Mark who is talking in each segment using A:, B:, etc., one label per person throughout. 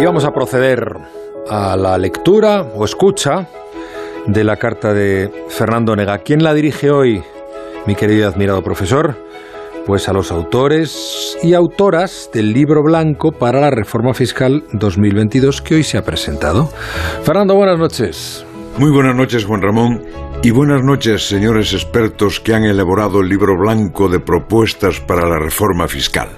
A: Y vamos a proceder a la lectura o escucha de la carta de Fernando Nega. ¿Quién la dirige hoy, mi querido y admirado profesor? Pues a los autores y autoras del libro blanco para la reforma fiscal 2022 que hoy se ha presentado. Fernando, buenas noches.
B: Muy buenas noches, Juan Ramón. Y buenas noches, señores expertos que han elaborado el libro blanco de propuestas para la reforma fiscal.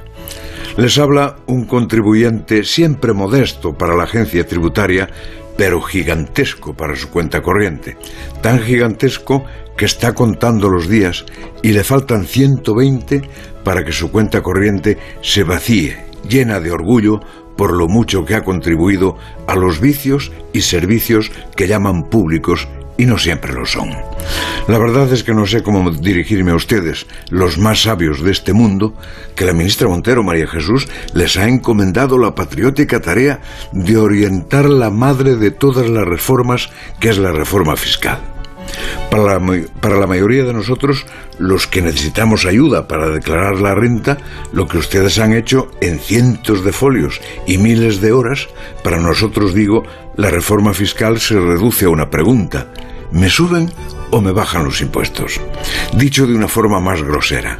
B: Les habla un contribuyente siempre modesto para la agencia tributaria, pero gigantesco para su cuenta corriente. Tan gigantesco que está contando los días y le faltan 120 para que su cuenta corriente se vacíe, llena de orgullo por lo mucho que ha contribuido a los vicios y servicios que llaman públicos y no siempre lo son. La verdad es que no sé cómo dirigirme a ustedes, los más sabios de este mundo, que la ministra Montero María Jesús les ha encomendado la patriótica tarea de orientar la madre de todas las reformas, que es la reforma fiscal. Para la, mayoría de nosotros, los que necesitamos ayuda para declarar la renta, lo que ustedes han hecho en cientos de folios y miles de horas, para nosotros digo, la reforma fiscal se reduce a una pregunta. ¿Me suben o me bajan los impuestos? Dicho de una forma más grosera,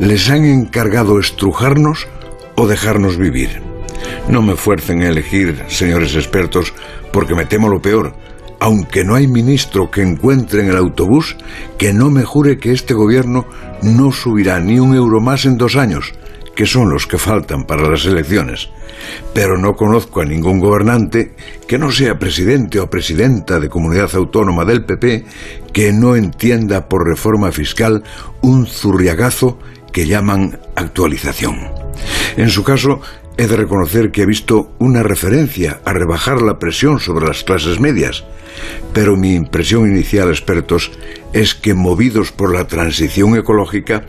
B: ¿les han encargado estrujarnos o dejarnos vivir? No me fuercen a elegir, señores expertos, porque me temo lo peor aunque no hay ministro que encuentre en el autobús que no me jure que este gobierno no subirá ni un euro más en dos años, que son los que faltan para las elecciones. Pero no conozco a ningún gobernante que no sea presidente o presidenta de comunidad autónoma del PP que no entienda por reforma fiscal un zurriagazo que llaman actualización. En su caso, he de reconocer que he visto una referencia a rebajar la presión sobre las clases medias, pero mi impresión inicial, expertos, es que movidos por la transición ecológica,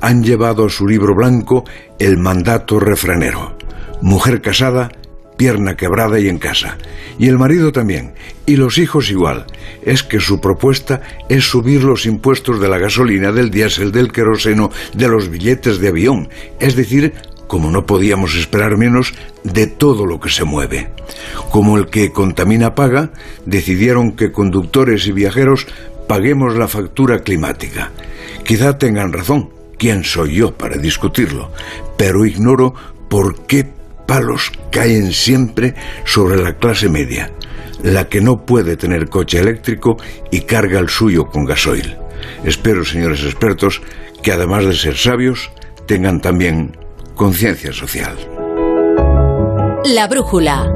B: han llevado a su libro blanco el mandato refranero. Mujer casada, pierna quebrada y en casa. Y el marido también. Y los hijos igual. Es que su propuesta es subir los impuestos de la gasolina, del diésel, del queroseno, de los billetes de avión. Es decir, como no podíamos esperar menos, de todo lo que se mueve. Como el que contamina paga, decidieron que conductores y viajeros paguemos la factura climática. Quizá tengan razón, ¿quién soy yo para discutirlo? Pero ignoro por qué palos caen siempre sobre la clase media, la que no puede tener coche eléctrico y carga el suyo con gasoil. Espero, señores expertos, que además de ser sabios, tengan también conciencia social.
C: La brújula.